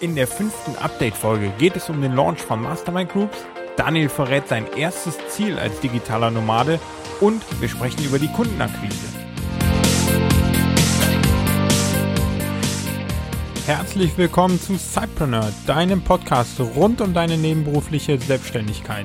In der fünften Update-Folge geht es um den Launch von Mastermind Groups. Daniel verrät sein erstes Ziel als digitaler Nomade und wir sprechen über die Kundenakquise. Herzlich willkommen zu Cypreneur, deinem Podcast rund um deine nebenberufliche Selbstständigkeit.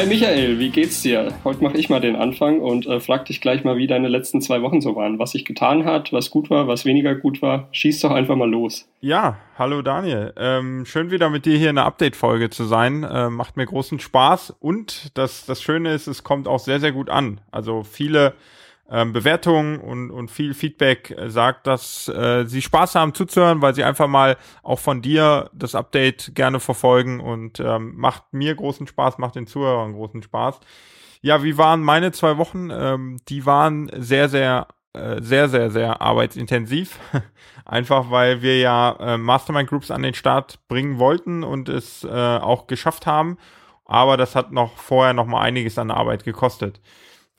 Hi Michael, wie geht's dir? Heute mache ich mal den Anfang und äh, frag dich gleich mal, wie deine letzten zwei Wochen so waren. Was sich getan hat, was gut war, was weniger gut war. Schieß doch einfach mal los. Ja, hallo Daniel. Ähm, schön wieder mit dir hier in der Update-Folge zu sein. Äh, macht mir großen Spaß und das, das Schöne ist, es kommt auch sehr, sehr gut an. Also viele ähm, Bewertungen und, und viel Feedback äh, sagt, dass äh, sie Spaß haben zuzuhören, weil sie einfach mal auch von dir das Update gerne verfolgen und ähm, macht mir großen Spaß, macht den Zuhörern großen Spaß. Ja, wie waren meine zwei Wochen? Ähm, die waren sehr, sehr, äh, sehr, sehr, sehr arbeitsintensiv. Einfach weil wir ja äh, Mastermind Groups an den Start bringen wollten und es äh, auch geschafft haben. Aber das hat noch vorher noch mal einiges an Arbeit gekostet.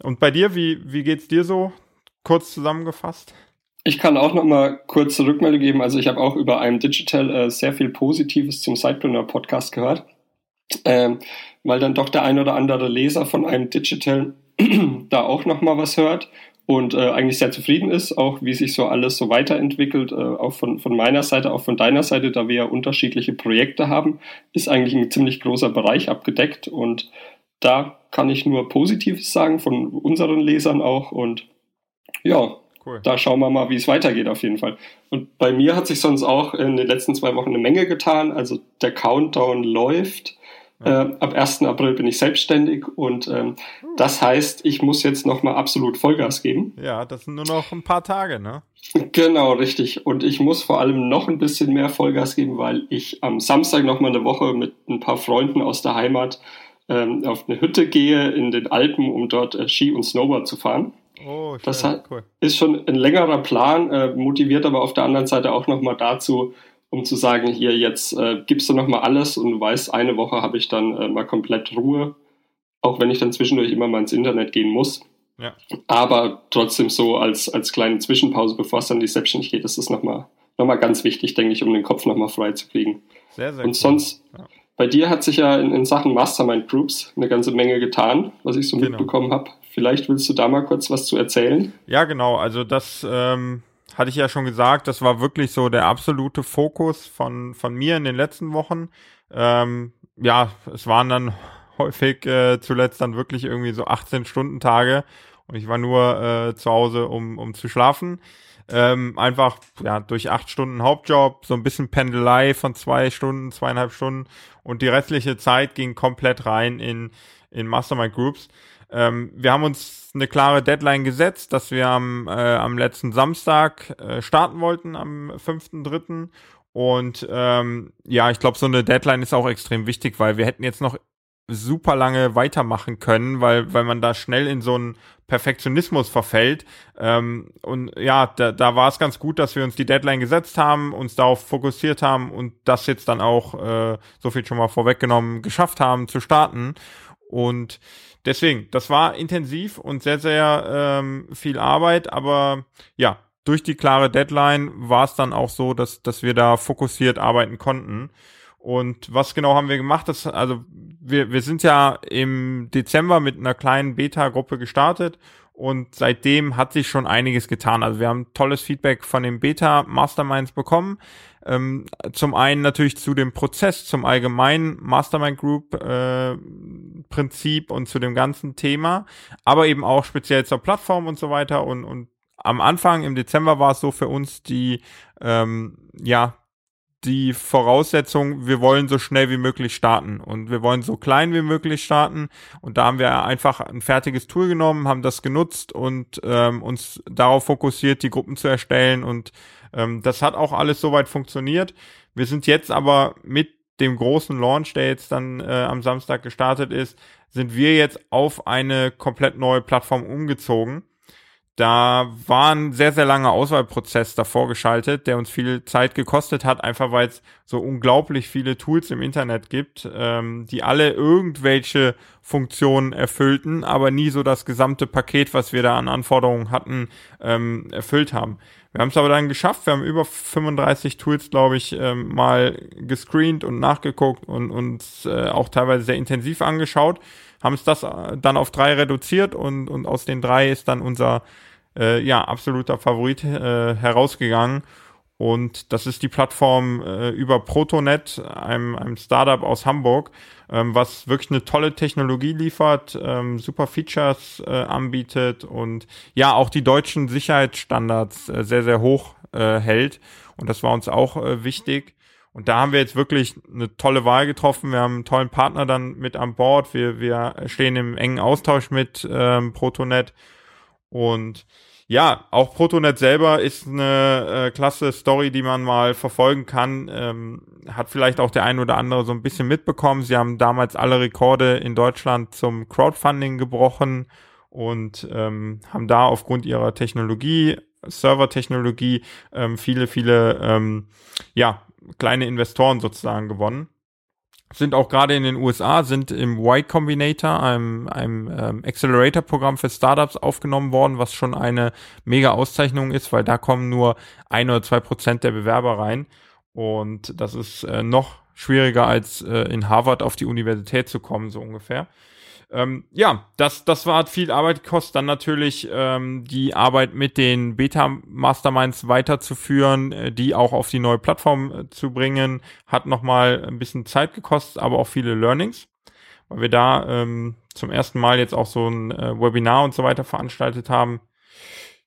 Und bei dir, wie, wie geht's dir so? Kurz zusammengefasst. Ich kann auch noch mal kurz Rückmeldung geben. Also ich habe auch über einem Digital äh, sehr viel Positives zum Sidepreneur Podcast gehört, ähm, weil dann doch der ein oder andere Leser von einem Digital da auch noch mal was hört und äh, eigentlich sehr zufrieden ist, auch wie sich so alles so weiterentwickelt, äh, auch von, von meiner Seite, auch von deiner Seite, da wir ja unterschiedliche Projekte haben, ist eigentlich ein ziemlich großer Bereich abgedeckt und da kann ich nur Positives sagen von unseren Lesern auch und ja, cool. da schauen wir mal, wie es weitergeht auf jeden Fall. Und bei mir hat sich sonst auch in den letzten zwei Wochen eine Menge getan. Also der Countdown läuft. Ja. Äh, ab 1. April bin ich selbstständig und ähm, das heißt, ich muss jetzt nochmal absolut Vollgas geben. Ja, das sind nur noch ein paar Tage, ne? Genau, richtig. Und ich muss vor allem noch ein bisschen mehr Vollgas geben, weil ich am Samstag nochmal eine Woche mit ein paar Freunden aus der Heimat ähm, auf eine Hütte gehe in den Alpen, um dort äh, Ski und Snowboard zu fahren. Oh, schön, das hat, cool. ist schon ein längerer Plan, äh, motiviert aber auf der anderen Seite auch nochmal dazu, um zu sagen, hier jetzt äh, gibst du nochmal alles und du weißt, eine Woche habe ich dann äh, mal komplett Ruhe, auch wenn ich dann zwischendurch immer mal ins Internet gehen muss. Ja. Aber trotzdem so als, als kleine Zwischenpause, bevor es dann die Selbstständigkeit geht, ist das nochmal noch mal ganz wichtig, denke ich, um den Kopf nochmal frei zu kriegen. Sehr, sehr Und cool. sonst, ja. Bei dir hat sich ja in, in, Sachen Mastermind Groups eine ganze Menge getan, was ich so genau. mitbekommen habe. Vielleicht willst du da mal kurz was zu erzählen? Ja, genau. Also das ähm, hatte ich ja schon gesagt. Das war wirklich so der absolute Fokus von, von mir in den letzten Wochen. Ähm, ja, es waren dann häufig äh, zuletzt dann wirklich irgendwie so 18 Stunden Tage und ich war nur äh, zu Hause, um, um zu schlafen. Ähm, einfach ja durch acht Stunden Hauptjob, so ein bisschen Pendelei von zwei Stunden, zweieinhalb Stunden und die restliche Zeit ging komplett rein in, in Mastermind Groups. Ähm, wir haben uns eine klare Deadline gesetzt, dass wir am, äh, am letzten Samstag äh, starten wollten, am 5.3. Und ähm, ja, ich glaube, so eine Deadline ist auch extrem wichtig, weil wir hätten jetzt noch super lange weitermachen können, weil, weil man da schnell in so einen Perfektionismus verfällt. Ähm, und ja, da, da war es ganz gut, dass wir uns die Deadline gesetzt haben, uns darauf fokussiert haben und das jetzt dann auch, äh, so viel schon mal vorweggenommen, geschafft haben zu starten. Und deswegen, das war intensiv und sehr, sehr ähm, viel Arbeit, aber ja, durch die klare Deadline war es dann auch so, dass, dass wir da fokussiert arbeiten konnten. Und was genau haben wir gemacht? Das, also wir, wir sind ja im Dezember mit einer kleinen Beta-Gruppe gestartet und seitdem hat sich schon einiges getan. Also wir haben tolles Feedback von den Beta-Masterminds bekommen. Ähm, zum einen natürlich zu dem Prozess, zum allgemeinen Mastermind Group äh, Prinzip und zu dem ganzen Thema, aber eben auch speziell zur Plattform und so weiter. Und, und am Anfang im Dezember war es so für uns die ähm, ja die Voraussetzung, wir wollen so schnell wie möglich starten und wir wollen so klein wie möglich starten. Und da haben wir einfach ein fertiges Tool genommen, haben das genutzt und ähm, uns darauf fokussiert, die Gruppen zu erstellen. Und ähm, das hat auch alles soweit funktioniert. Wir sind jetzt aber mit dem großen Launch, der jetzt dann äh, am Samstag gestartet ist, sind wir jetzt auf eine komplett neue Plattform umgezogen da war ein sehr, sehr langer Auswahlprozess davor geschaltet, der uns viel Zeit gekostet hat, einfach weil es so unglaublich viele Tools im Internet gibt, ähm, die alle irgendwelche Funktionen erfüllten, aber nie so das gesamte Paket, was wir da an Anforderungen hatten, ähm, erfüllt haben. Wir haben es aber dann geschafft. Wir haben über 35 Tools, glaube ich, ähm, mal gescreent und nachgeguckt und uns äh, auch teilweise sehr intensiv angeschaut. Haben es das äh, dann auf drei reduziert und, und aus den drei ist dann unser äh, ja, absoluter Favorit äh, herausgegangen. Und das ist die Plattform äh, über Protonet, einem, einem Startup aus Hamburg, ähm, was wirklich eine tolle Technologie liefert, ähm, super Features äh, anbietet und ja auch die deutschen Sicherheitsstandards äh, sehr, sehr hoch äh, hält. Und das war uns auch äh, wichtig. Und da haben wir jetzt wirklich eine tolle Wahl getroffen. Wir haben einen tollen Partner dann mit an Bord. Wir, wir stehen im engen Austausch mit ähm, Protonet und ja, auch Protonet selber ist eine äh, klasse Story, die man mal verfolgen kann. Ähm, hat vielleicht auch der ein oder andere so ein bisschen mitbekommen. Sie haben damals alle Rekorde in Deutschland zum Crowdfunding gebrochen und ähm, haben da aufgrund ihrer Technologie, Servertechnologie, ähm, viele, viele ähm, ja, kleine Investoren sozusagen gewonnen sind auch gerade in den USA, sind im Y Combinator, einem, einem ähm, Accelerator-Programm für Startups aufgenommen worden, was schon eine mega Auszeichnung ist, weil da kommen nur ein oder zwei Prozent der Bewerber rein. Und das ist äh, noch schwieriger als äh, in Harvard auf die Universität zu kommen, so ungefähr. Ähm, ja, das, das war viel Arbeit gekostet. Dann natürlich ähm, die Arbeit mit den Beta-Masterminds weiterzuführen, äh, die auch auf die neue Plattform äh, zu bringen, hat nochmal ein bisschen Zeit gekostet, aber auch viele Learnings, weil wir da ähm, zum ersten Mal jetzt auch so ein äh, Webinar und so weiter veranstaltet haben.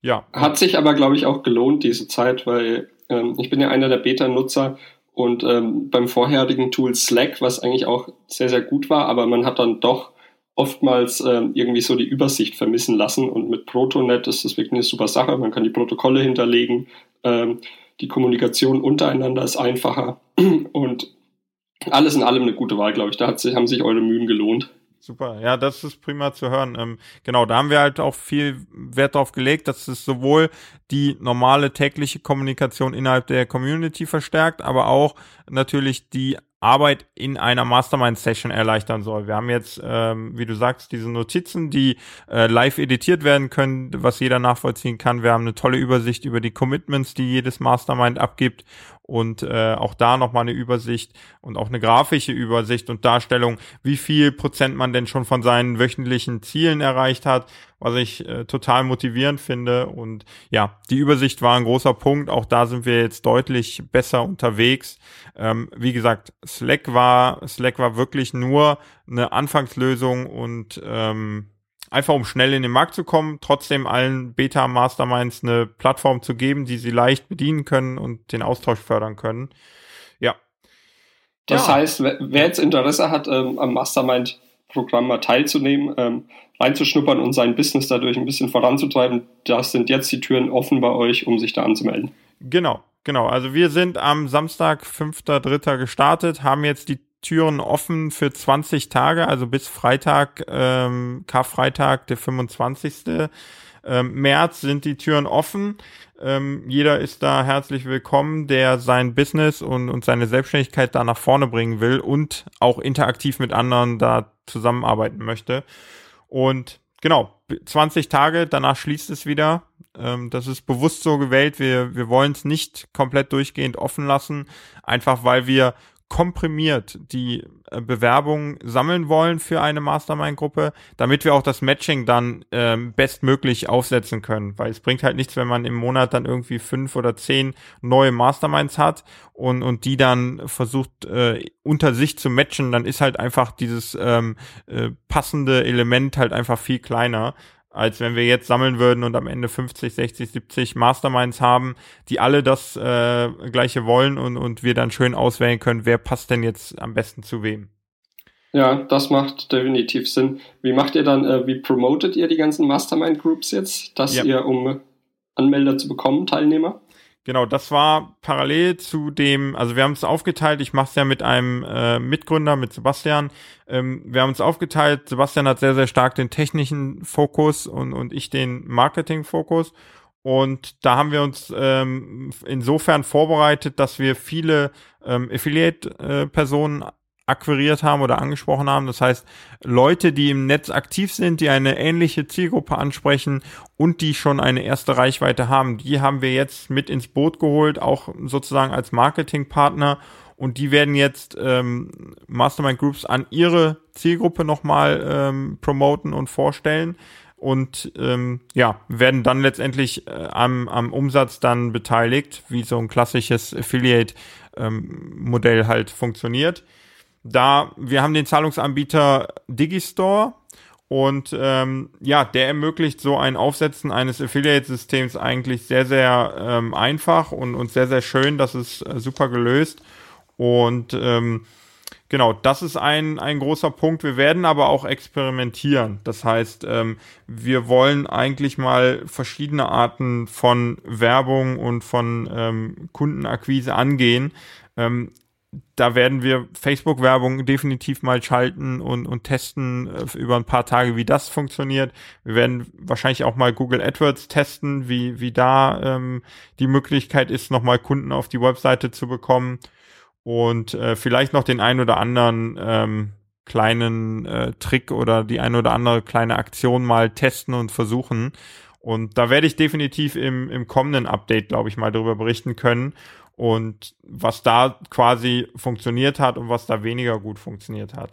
Ja. Hat sich aber, glaube ich, auch gelohnt, diese Zeit, weil ähm, ich bin ja einer der Beta-Nutzer und ähm, beim vorherigen Tool Slack, was eigentlich auch sehr, sehr gut war, aber man hat dann doch oftmals ähm, irgendwie so die Übersicht vermissen lassen. Und mit Protonet ist das wirklich eine super Sache. Man kann die Protokolle hinterlegen. Ähm, die Kommunikation untereinander ist einfacher. Und alles in allem eine gute Wahl, glaube ich. Da hat sich, haben sich eure Mühen gelohnt. Super, ja, das ist prima zu hören. Ähm, genau, da haben wir halt auch viel Wert drauf gelegt, dass es sowohl die normale tägliche Kommunikation innerhalb der Community verstärkt, aber auch natürlich die Arbeit in einer Mastermind-Session erleichtern soll. Wir haben jetzt, ähm, wie du sagst, diese Notizen, die äh, live editiert werden können, was jeder nachvollziehen kann. Wir haben eine tolle Übersicht über die Commitments, die jedes Mastermind abgibt und äh, auch da nochmal eine Übersicht und auch eine grafische Übersicht und Darstellung, wie viel Prozent man denn schon von seinen wöchentlichen Zielen erreicht hat, was ich äh, total motivierend finde. Und ja, die Übersicht war ein großer Punkt. Auch da sind wir jetzt deutlich besser unterwegs. Ähm, wie gesagt, Slack war, Slack war wirklich nur eine Anfangslösung und ähm, einfach um schnell in den Markt zu kommen, trotzdem allen Beta-Masterminds eine Plattform zu geben, die sie leicht bedienen können und den Austausch fördern können. Ja. Das ja. heißt, wer jetzt Interesse hat, ähm, am Mastermind-Programm mal teilzunehmen, ähm, reinzuschnuppern und sein Business dadurch ein bisschen voranzutreiben, das sind jetzt die Türen offen bei euch, um sich da anzumelden. Genau, genau. Also wir sind am Samstag, 5.3. gestartet, haben jetzt die Türen offen für 20 Tage, also bis Freitag, ähm, Karfreitag, der 25. Ähm, März sind die Türen offen. Ähm, jeder ist da herzlich willkommen, der sein Business und, und seine Selbstständigkeit da nach vorne bringen will und auch interaktiv mit anderen da zusammenarbeiten möchte. Und genau, 20 Tage, danach schließt es wieder. Ähm, das ist bewusst so gewählt. Wir, wir wollen es nicht komplett durchgehend offen lassen, einfach weil wir komprimiert die äh, Bewerbungen sammeln wollen für eine Mastermind-Gruppe, damit wir auch das Matching dann ähm, bestmöglich aufsetzen können. Weil es bringt halt nichts, wenn man im Monat dann irgendwie fünf oder zehn neue Masterminds hat und, und die dann versucht äh, unter sich zu matchen, dann ist halt einfach dieses ähm, äh, passende Element halt einfach viel kleiner als wenn wir jetzt sammeln würden und am Ende 50, 60, 70 Masterminds haben, die alle das äh, gleiche wollen und, und wir dann schön auswählen können, wer passt denn jetzt am besten zu wem. Ja, das macht definitiv Sinn. Wie macht ihr dann, äh, wie promotet ihr die ganzen Mastermind-Groups jetzt, dass ja. ihr, um Anmelder zu bekommen, Teilnehmer? Genau, das war parallel zu dem, also wir haben es aufgeteilt, ich mache es ja mit einem äh, Mitgründer, mit Sebastian. Ähm, wir haben uns aufgeteilt, Sebastian hat sehr, sehr stark den technischen Fokus und, und ich den Marketing-Fokus. Und da haben wir uns ähm, insofern vorbereitet, dass wir viele ähm, Affiliate-Personen äh, akquiriert haben oder angesprochen haben. Das heißt, Leute, die im Netz aktiv sind, die eine ähnliche Zielgruppe ansprechen und die schon eine erste Reichweite haben, die haben wir jetzt mit ins Boot geholt, auch sozusagen als Marketingpartner. Und die werden jetzt ähm, Mastermind Groups an ihre Zielgruppe nochmal ähm, promoten und vorstellen und ähm, ja, werden dann letztendlich äh, am, am Umsatz dann beteiligt, wie so ein klassisches Affiliate-Modell ähm, halt funktioniert da wir haben den Zahlungsanbieter Digistore und ähm, ja, der ermöglicht so ein Aufsetzen eines Affiliate-Systems eigentlich sehr, sehr ähm, einfach und, und sehr, sehr schön. Das ist äh, super gelöst. Und ähm, genau, das ist ein, ein großer Punkt. Wir werden aber auch experimentieren. Das heißt, ähm, wir wollen eigentlich mal verschiedene Arten von Werbung und von ähm, Kundenakquise angehen. Ähm, da werden wir Facebook-Werbung definitiv mal schalten und, und testen äh, über ein paar Tage, wie das funktioniert. Wir werden wahrscheinlich auch mal Google AdWords testen, wie, wie da ähm, die Möglichkeit ist, nochmal Kunden auf die Webseite zu bekommen und äh, vielleicht noch den ein oder anderen ähm, kleinen äh, Trick oder die ein oder andere kleine Aktion mal testen und versuchen. Und da werde ich definitiv im, im kommenden Update, glaube ich, mal darüber berichten können und was da quasi funktioniert hat und was da weniger gut funktioniert hat.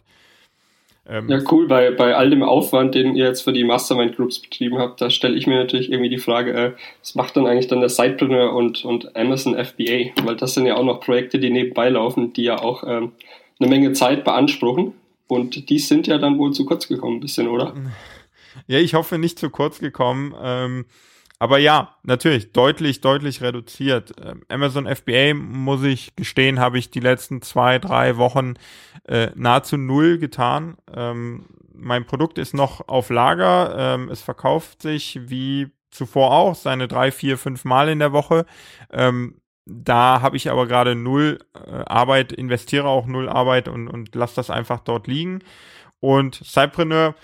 Ähm, ja, cool. Bei, bei all dem Aufwand, den ihr jetzt für die Mastermind Groups betrieben habt, da stelle ich mir natürlich irgendwie die Frage, äh, was macht dann eigentlich dann der Sidepreneur und, und Amazon FBA? Weil das sind ja auch noch Projekte, die nebenbei laufen, die ja auch ähm, eine Menge Zeit beanspruchen. Und die sind ja dann wohl zu kurz gekommen, ein bisschen, oder? Ja, ich hoffe nicht zu kurz gekommen. Ähm, aber ja, natürlich, deutlich, deutlich reduziert. Ähm, Amazon FBA, muss ich gestehen, habe ich die letzten zwei, drei Wochen äh, nahezu null getan. Ähm, mein Produkt ist noch auf Lager. Ähm, es verkauft sich wie zuvor auch, seine drei, vier, fünf Mal in der Woche. Ähm, da habe ich aber gerade null äh, Arbeit, investiere auch null Arbeit und, und lasse das einfach dort liegen. Und Cypreneur,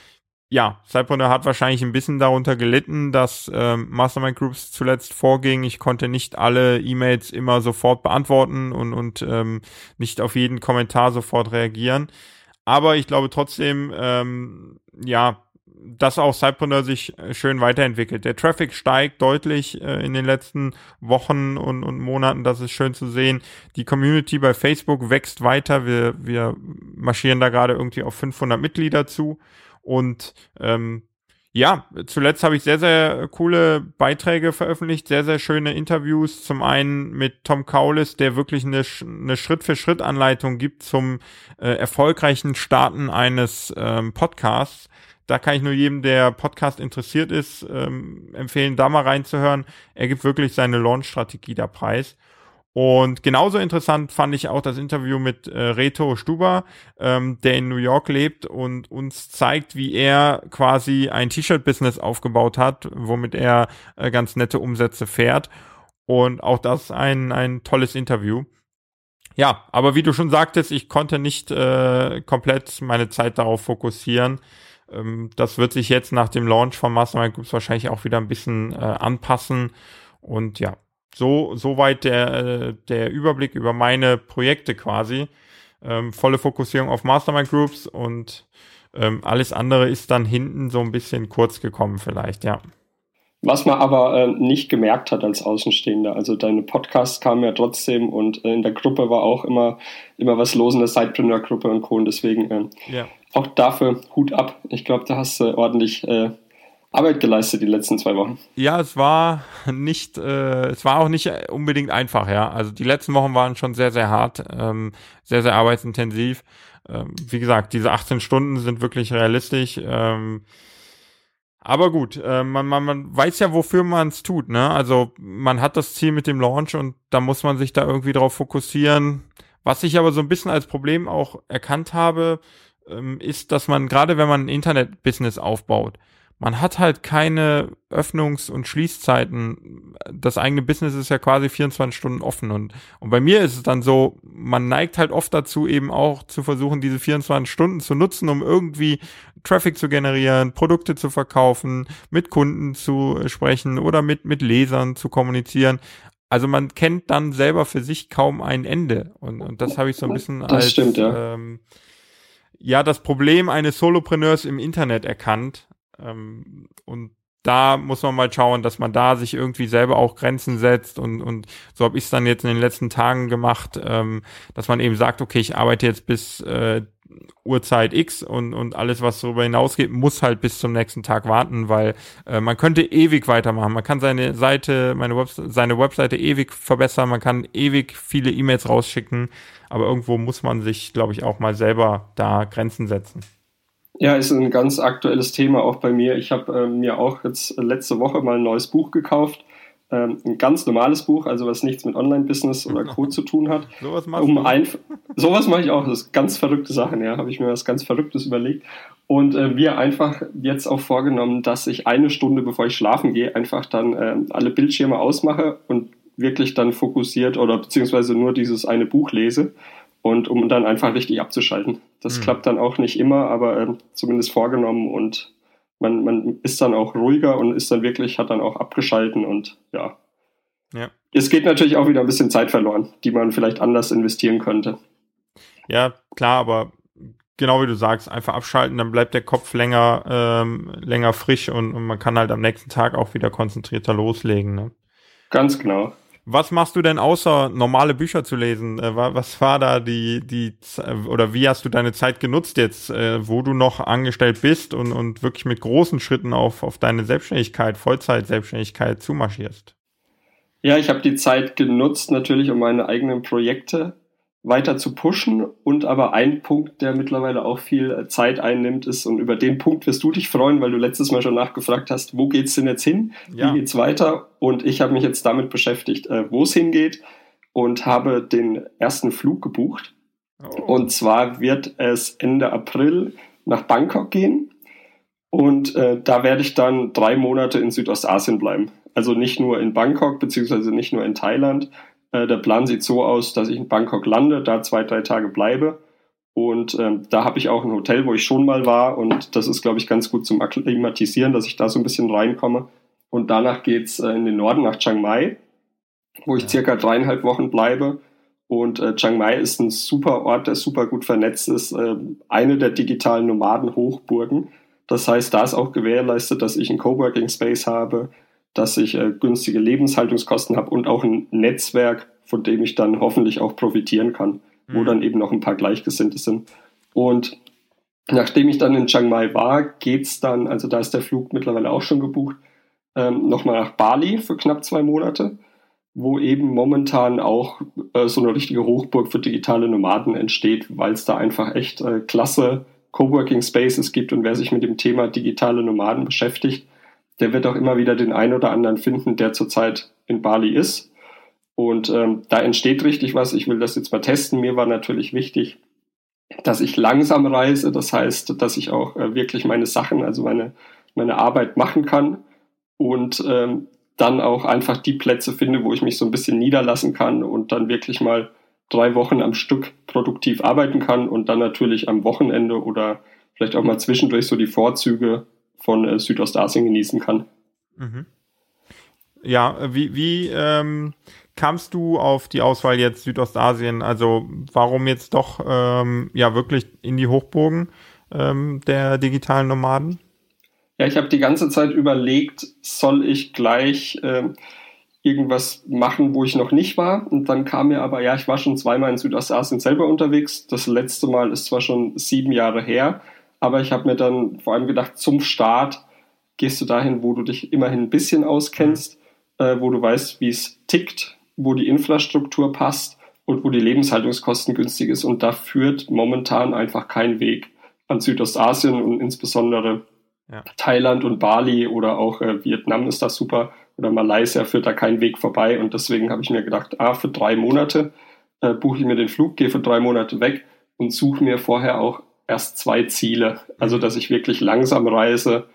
ja, Cypreneur hat wahrscheinlich ein bisschen darunter gelitten, dass ähm, Mastermind Groups zuletzt vorging. Ich konnte nicht alle E-Mails immer sofort beantworten und, und ähm, nicht auf jeden Kommentar sofort reagieren. Aber ich glaube trotzdem, ähm, ja, dass auch Cypreneur sich schön weiterentwickelt. Der Traffic steigt deutlich äh, in den letzten Wochen und, und Monaten. Das ist schön zu sehen. Die Community bei Facebook wächst weiter. Wir, wir marschieren da gerade irgendwie auf 500 Mitglieder zu. Und ähm, ja, zuletzt habe ich sehr, sehr coole Beiträge veröffentlicht, sehr, sehr schöne Interviews. Zum einen mit Tom Kaulis, der wirklich eine, eine Schritt-für-Schritt-Anleitung gibt zum äh, erfolgreichen Starten eines ähm, Podcasts. Da kann ich nur jedem, der Podcast interessiert ist, ähm, empfehlen, da mal reinzuhören. Er gibt wirklich seine Launch-Strategie da preis. Und genauso interessant fand ich auch das Interview mit äh, Reto Stuber, ähm, der in New York lebt und uns zeigt, wie er quasi ein T-Shirt-Business aufgebaut hat, womit er äh, ganz nette Umsätze fährt. Und auch das ein, ein tolles Interview. Ja, aber wie du schon sagtest, ich konnte nicht äh, komplett meine Zeit darauf fokussieren. Ähm, das wird sich jetzt nach dem Launch von Mastermind Groups wahrscheinlich auch wieder ein bisschen äh, anpassen. Und ja, so, soweit der, äh, der Überblick über meine Projekte quasi. Ähm, volle Fokussierung auf Mastermind Groups und ähm, alles andere ist dann hinten so ein bisschen kurz gekommen vielleicht, ja. Was man aber äh, nicht gemerkt hat als Außenstehender. Also deine Podcasts kamen ja trotzdem und äh, in der Gruppe war auch immer, immer was los in der Sidepreneur-Gruppe und Co. Und deswegen äh, ja. auch dafür Hut ab. Ich glaube, da hast du ordentlich äh, Arbeit geleistet die letzten zwei Wochen. Ja, es war nicht, äh, es war auch nicht unbedingt einfach, ja. Also die letzten Wochen waren schon sehr, sehr hart, ähm, sehr, sehr arbeitsintensiv. Ähm, wie gesagt, diese 18 Stunden sind wirklich realistisch. Ähm, aber gut, äh, man, man, man weiß ja, wofür man es tut, ne? Also man hat das Ziel mit dem Launch und da muss man sich da irgendwie drauf fokussieren. Was ich aber so ein bisschen als Problem auch erkannt habe, ähm, ist, dass man gerade wenn man ein Internet-Business aufbaut, man hat halt keine Öffnungs- und Schließzeiten. Das eigene Business ist ja quasi 24 Stunden offen und, und bei mir ist es dann so, man neigt halt oft dazu eben auch zu versuchen, diese 24 Stunden zu nutzen, um irgendwie Traffic zu generieren, Produkte zu verkaufen, mit Kunden zu sprechen oder mit, mit Lesern zu kommunizieren. Also man kennt dann selber für sich kaum ein Ende und, und das habe ich so ein bisschen das als, stimmt, ja. ähm, ja, das Problem eines Solopreneurs im Internet erkannt. Ähm, und da muss man mal schauen, dass man da sich irgendwie selber auch Grenzen setzt und, und so habe ich es dann jetzt in den letzten Tagen gemacht, ähm, dass man eben sagt, okay, ich arbeite jetzt bis äh, Uhrzeit X und, und alles, was darüber hinausgeht, muss halt bis zum nächsten Tag warten, weil äh, man könnte ewig weitermachen. Man kann seine Seite, meine Web seine Webseite ewig verbessern, man kann ewig viele E-Mails rausschicken, aber irgendwo muss man sich, glaube ich, auch mal selber da Grenzen setzen. Ja, ist ein ganz aktuelles Thema auch bei mir. Ich habe äh, mir auch jetzt letzte Woche mal ein neues Buch gekauft. Ähm, ein ganz normales Buch, also was nichts mit Online-Business oder Co. zu tun hat. sowas machst um? Ein, sowas mache ich auch. Das ist ganz verrückte Sachen, ja. Habe ich mir was ganz Verrücktes überlegt. Und äh, wir einfach jetzt auch vorgenommen, dass ich eine Stunde, bevor ich schlafen gehe, einfach dann äh, alle Bildschirme ausmache und wirklich dann fokussiert oder beziehungsweise nur dieses eine Buch lese und um dann einfach richtig abzuschalten. Das Mhm. klappt dann auch nicht immer, aber ähm, zumindest vorgenommen und man, man ist dann auch ruhiger und ist dann wirklich, hat dann auch abgeschalten und ja. Ja. Es geht natürlich auch wieder ein bisschen Zeit verloren, die man vielleicht anders investieren könnte. Ja, klar, aber genau wie du sagst, einfach abschalten, dann bleibt der Kopf länger, ähm, länger frisch und, und man kann halt am nächsten Tag auch wieder konzentrierter loslegen. Ne? Ganz genau. Was machst du denn außer normale Bücher zu lesen? Äh, wa- was war da die, die, oder wie hast du deine Zeit genutzt jetzt, äh, wo du noch angestellt bist und, und wirklich mit großen Schritten auf, auf deine Selbstständigkeit, Vollzeit-Selbstständigkeit zumarschierst? Ja, ich habe die Zeit genutzt, natürlich, um meine eigenen Projekte weiter zu pushen. Und aber ein Punkt, der mittlerweile auch viel Zeit einnimmt, ist, und über den Punkt wirst du dich freuen, weil du letztes Mal schon nachgefragt hast, wo geht's denn jetzt hin? Ja. Wie geht's weiter? Und ich habe mich jetzt damit beschäftigt, äh, wo es hingeht und habe den ersten Flug gebucht. Oh. Und zwar wird es Ende April nach Bangkok gehen. Und äh, da werde ich dann drei Monate in Südostasien bleiben. Also nicht nur in Bangkok, beziehungsweise nicht nur in Thailand. Äh, der Plan sieht so aus, dass ich in Bangkok lande, da zwei, drei Tage bleibe. Und ähm, da habe ich auch ein Hotel, wo ich schon mal war. Und das ist, glaube ich, ganz gut zum Akklimatisieren, dass ich da so ein bisschen reinkomme. Und danach geht's äh, in den Norden nach Chiang Mai, wo ich circa dreieinhalb Wochen bleibe. Und äh, Chiang Mai ist ein super Ort, der super gut vernetzt ist. Äh, eine der digitalen Nomaden-Hochburgen. Das heißt, da ist auch gewährleistet, dass ich einen Coworking Space habe, dass ich äh, günstige Lebenshaltungskosten habe und auch ein Netzwerk, von dem ich dann hoffentlich auch profitieren kann, wo Mhm. dann eben noch ein paar Gleichgesinnte sind. Und nachdem ich dann in Chiang Mai war, geht's dann, also da ist der Flug mittlerweile auch schon gebucht, ähm, nochmal nach Bali für knapp zwei Monate, wo eben momentan auch äh, so eine richtige Hochburg für digitale Nomaden entsteht, weil es da einfach echt äh, klasse Coworking Spaces gibt und wer sich mit dem Thema digitale Nomaden beschäftigt, der wird auch immer wieder den einen oder anderen finden, der zurzeit in Bali ist. Und ähm, da entsteht richtig was. Ich will das jetzt mal testen. Mir war natürlich wichtig, dass ich langsam reise. Das heißt, dass ich auch äh, wirklich meine Sachen, also meine, meine Arbeit machen kann und ähm, dann auch einfach die Plätze finde, wo ich mich so ein bisschen niederlassen kann und dann wirklich mal drei Wochen am Stück produktiv arbeiten kann und dann natürlich am Wochenende oder vielleicht auch mal zwischendurch so die Vorzüge von äh, Südostasien genießen kann. Mhm. Ja, äh, wie, wie ähm, kamst du auf die Auswahl jetzt Südostasien? Also warum jetzt doch ähm, ja wirklich in die Hochburgen ähm, der digitalen Nomaden? Ja, ich habe die ganze Zeit überlegt, soll ich gleich ähm, irgendwas machen, wo ich noch nicht war. Und dann kam mir aber, ja, ich war schon zweimal in Südostasien selber unterwegs. Das letzte Mal ist zwar schon sieben Jahre her, aber ich habe mir dann vor allem gedacht, zum Start gehst du dahin, wo du dich immerhin ein bisschen auskennst, äh, wo du weißt, wie es tickt, wo die Infrastruktur passt und wo die Lebenshaltungskosten günstig ist. Und da führt momentan einfach kein Weg an Südostasien und insbesondere Ja. Thailand und Bali oder auch äh, Vietnam ist da super oder Malaysia führt da kein Weg vorbei und deswegen habe ich mir gedacht, ah, für drei Monate äh, buche ich mir den Flug, gehe für drei Monate weg und suche mir vorher auch erst zwei Ziele. Also, dass ich wirklich langsam reise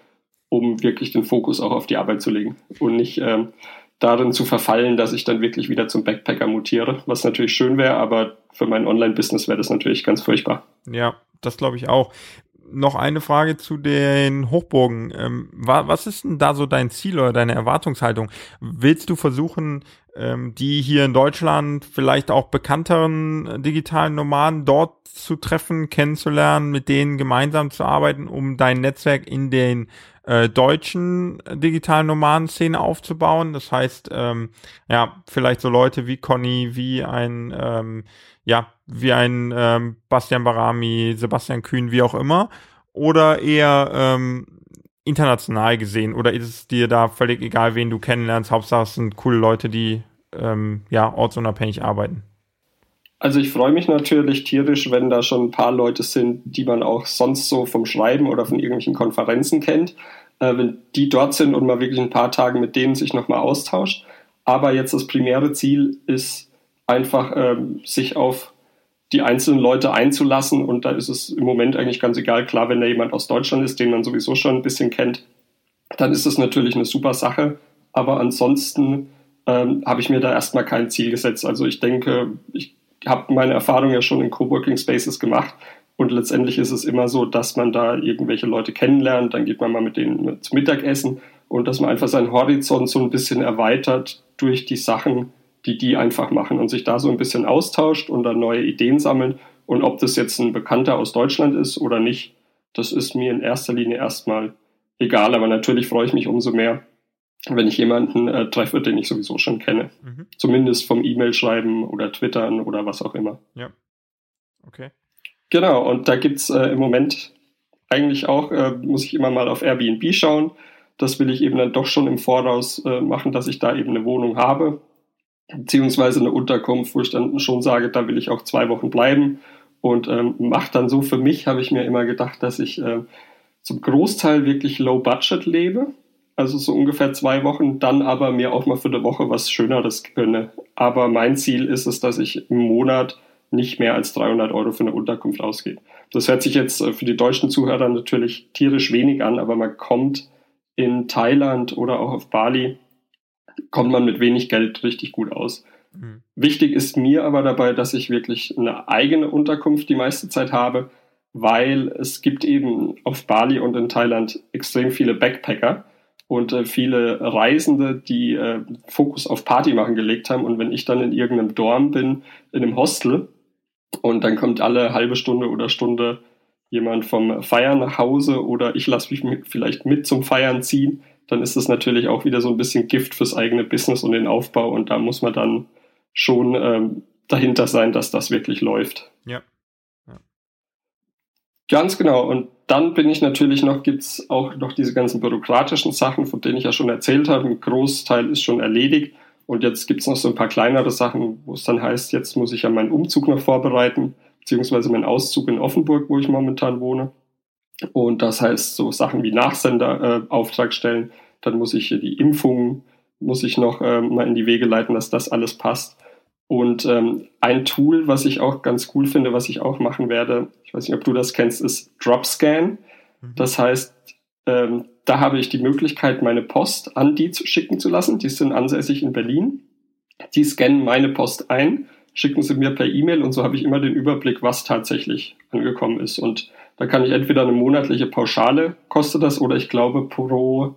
um wirklich den Fokus auch auf die Arbeit zu legen und nicht ähm, darin zu verfallen, dass ich dann wirklich wieder zum Backpacker mutiere, was natürlich schön wäre, aber für mein Online-Business wäre das natürlich ganz furchtbar. Ja, das glaube ich auch. Noch eine Frage zu den Hochburgen. Ähm, was ist denn da so dein Ziel oder deine Erwartungshaltung? Willst du versuchen, ähm, die hier in Deutschland vielleicht auch bekannteren digitalen Nomaden dort zu treffen, kennenzulernen, mit denen gemeinsam zu arbeiten, um dein Netzwerk in den äh, deutschen digitalen Nomaden-Szene aufzubauen. Das heißt, ähm, ja, vielleicht so Leute wie Conny, wie ein, ähm, ja, wie ein ähm, Bastian Barami, Sebastian Kühn, wie auch immer. Oder eher ähm, international gesehen? Oder ist es dir da völlig egal, wen du kennenlernst? Hauptsache es sind coole Leute, die ähm, ja ortsunabhängig arbeiten. Also ich freue mich natürlich tierisch, wenn da schon ein paar Leute sind, die man auch sonst so vom Schreiben oder von irgendwelchen Konferenzen kennt. Äh, wenn die dort sind und man wirklich ein paar Tage mit denen sich nochmal austauscht. Aber jetzt das primäre Ziel ist einfach, ähm, sich auf die einzelnen Leute einzulassen. Und da ist es im Moment eigentlich ganz egal. Klar, wenn da jemand aus Deutschland ist, den man sowieso schon ein bisschen kennt, dann ist es natürlich eine super Sache. Aber ansonsten ähm, habe ich mir da erstmal kein Ziel gesetzt. Also ich denke, ich habe meine Erfahrung ja schon in Coworking Spaces gemacht und letztendlich ist es immer so, dass man da irgendwelche Leute kennenlernt, dann geht man mal mit denen zum Mittagessen und dass man einfach seinen Horizont so ein bisschen erweitert durch die Sachen, die die einfach machen und sich da so ein bisschen austauscht und dann neue Ideen sammeln. Und ob das jetzt ein Bekannter aus Deutschland ist oder nicht, das ist mir in erster Linie erstmal egal. Aber natürlich freue ich mich umso mehr, wenn ich jemanden äh, treffe, den ich sowieso schon kenne. Mhm. Zumindest vom E-Mail schreiben oder Twittern oder was auch immer. Ja. Okay. Genau, und da gibt's äh, im Moment eigentlich auch, äh, muss ich immer mal auf Airbnb schauen. Das will ich eben dann doch schon im Voraus äh, machen, dass ich da eben eine Wohnung habe, beziehungsweise eine Unterkunft, wo ich dann schon sage, da will ich auch zwei Wochen bleiben. Und ähm, macht dann so für mich, habe ich mir immer gedacht, dass ich äh, zum Großteil wirklich low budget lebe also so ungefähr zwei Wochen, dann aber mir auch mal für eine Woche was Schöneres gönne. Aber mein Ziel ist es, dass ich im Monat nicht mehr als 300 Euro für eine Unterkunft ausgebe. Das hört sich jetzt äh, für die deutschen Zuhörer natürlich tierisch wenig an, aber man kommt in Thailand oder auch auf Bali, kommt man mit wenig Geld richtig gut aus. Mhm. Wichtig ist mir aber dabei, dass ich wirklich eine eigene Unterkunft die meiste Zeit habe, weil es gibt eben auf Bali und in Thailand extrem viele Backpacker und äh, viele Reisende, die äh, Fokus auf Party machen gelegt haben. Und wenn ich dann in irgendeinem Dorm bin, in einem Hostel, und dann kommt alle halbe Stunde oder Stunde jemand vom Feiern nach Hause oder ich lasse mich mit, vielleicht mit zum Feiern ziehen, dann ist das natürlich auch wieder so ein bisschen Gift fürs eigene Business und den Aufbau. Und da muss man dann schon ähm, dahinter sein, dass das wirklich läuft. Ja. Ganz genau. Und dann bin ich natürlich noch, gibt's auch noch diese ganzen bürokratischen Sachen, von denen ich ja schon erzählt habe. Ein Großteil ist schon erledigt. Und jetzt gibt's noch so ein paar kleinere Sachen, wo es dann heißt, jetzt muss ich ja meinen Umzug noch vorbereiten, beziehungsweise meinen Auszug in Offenburg, wo ich momentan wohne. Und das heißt so Sachen wie Nachsenderauftrag äh, stellen. Dann muss ich die Impfungen, muss ich noch äh, mal in die Wege leiten, dass das alles passt. Und ähm, ein Tool, was ich auch ganz cool finde, was ich auch machen werde, ich weiß nicht, ob du das kennst, ist Dropscan. Mhm. Das heißt, ähm, da habe ich die Möglichkeit, meine Post an die zu schicken zu lassen. Die sind ansässig in Berlin. Die scannen meine Post ein, schicken sie mir per E-Mail und so habe ich immer den Überblick, was tatsächlich angekommen ist. Und da kann ich entweder eine monatliche Pauschale kostet das oder ich glaube pro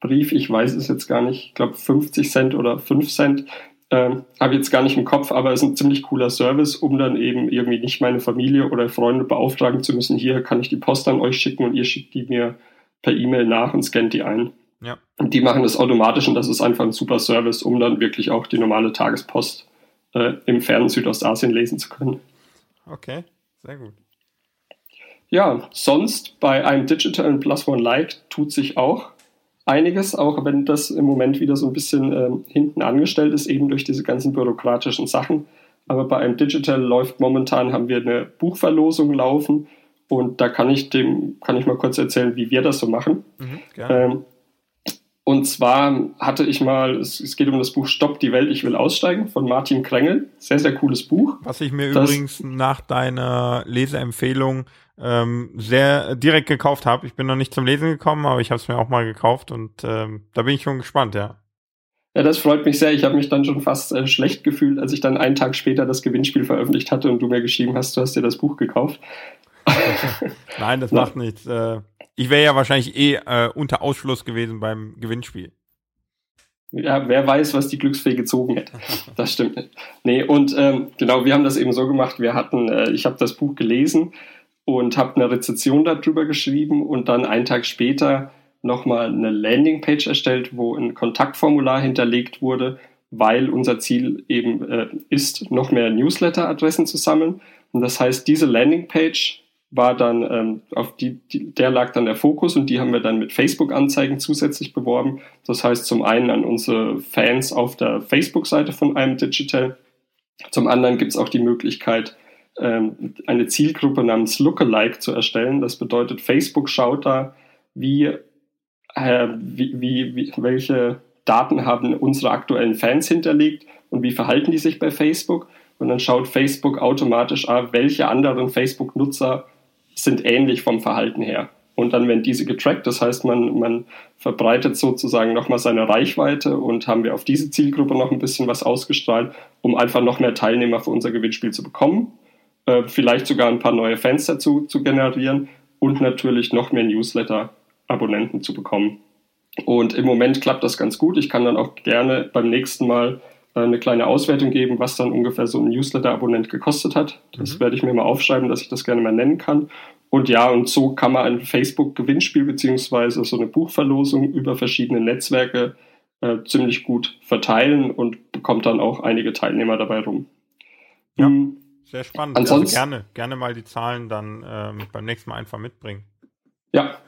Brief, ich weiß es jetzt gar nicht, ich glaube 50 Cent oder 5 Cent, ähm, Habe jetzt gar nicht im Kopf, aber es ist ein ziemlich cooler Service, um dann eben irgendwie nicht meine Familie oder Freunde beauftragen zu müssen. Hier kann ich die Post an euch schicken und ihr schickt die mir per E-Mail nach und scannt die ein. Ja. Und die machen das automatisch und das ist einfach ein super Service, um dann wirklich auch die normale Tagespost äh, im fernen Südostasien lesen zu können. Okay, sehr gut. Ja, sonst bei einem Digital Plus One Like tut sich auch einiges, auch wenn das im Moment wieder so ein bisschen ähm, hinten angestellt ist, eben durch diese ganzen bürokratischen Sachen. Aber bei einem Digital läuft momentan, haben wir eine Buchverlosung laufen und da kann ich dem, kann ich mal kurz erzählen, wie wir das so machen. Mhm, ähm, und zwar hatte ich mal, es, es, geht um das Buch Stopp die Welt, ich will aussteigen von Martin Krengel. Sehr, sehr cooles Buch. Was ich mir das, übrigens nach deiner Leseempfehlung ähm, sehr direkt gekauft habe. Ich bin noch nicht zum Lesen gekommen, aber ich habe es mir auch mal gekauft und ähm, da bin ich schon gespannt, ja. Ja, das freut mich sehr. Ich habe mich dann schon fast äh, schlecht gefühlt, als ich dann einen Tag später das Gewinnspiel veröffentlicht hatte und du mir geschrieben hast, du hast dir das Buch gekauft. Nein, das macht nichts. Äh, ich wäre ja wahrscheinlich eh äh, unter Ausschluss gewesen beim Gewinnspiel. Ja, wer weiß, was die Glücksfee gezogen hätte. Das stimmt nicht. Nee, und ähm, genau, wir haben das eben so gemacht. Wir hatten, äh, ich habe das Buch gelesen und habe eine Rezension darüber geschrieben und dann einen Tag später nochmal eine Landingpage erstellt, wo ein Kontaktformular hinterlegt wurde, weil unser Ziel eben äh, ist, noch mehr Newsletter-Adressen zu sammeln. Und das heißt, diese Landingpage war dann, ähm, auf die, die, der lag dann der Fokus und die haben wir dann mit Facebook-Anzeigen zusätzlich beworben. Das heißt zum einen an unsere Fans auf der Facebook-Seite von einem Digital. Zum anderen gibt es auch die Möglichkeit, ähm, eine Zielgruppe namens Lookalike zu erstellen. Das bedeutet, Facebook schaut da, wie äh, wie, wie, wie, welche Daten haben unsere aktuellen Fans hinterlegt und wie verhalten die sich bei Facebook. Und dann schaut Facebook automatisch an, welche anderen Facebook-Nutzer sind ähnlich vom Verhalten her. Und dann werden diese getrackt, das heißt, man, man verbreitet sozusagen nochmal seine Reichweite und haben wir auf diese Zielgruppe noch ein bisschen was ausgestrahlt, um einfach noch mehr Teilnehmer für unser Gewinnspiel zu bekommen, äh, vielleicht sogar ein paar neue Fans dazu zu generieren und natürlich noch mehr Newsletter Abonnenten zu bekommen. Und im Moment klappt das ganz gut. Ich kann dann auch gerne beim nächsten Mal eine kleine Auswertung geben, was dann ungefähr so ein Newsletter-Abonnent gekostet hat. Das mhm. werde ich mir mal aufschreiben, dass ich das gerne mal nennen kann. Und ja, und so kann man ein Facebook-Gewinnspiel beziehungsweise so eine Buchverlosung über verschiedene Netzwerke äh, ziemlich gut verteilen und bekommt dann auch einige Teilnehmer dabei rum. Ja, hm. sehr spannend. Also Ansonsten, also gerne, gerne mal die Zahlen dann ähm, beim nächsten Mal einfach mitbringen. Ja,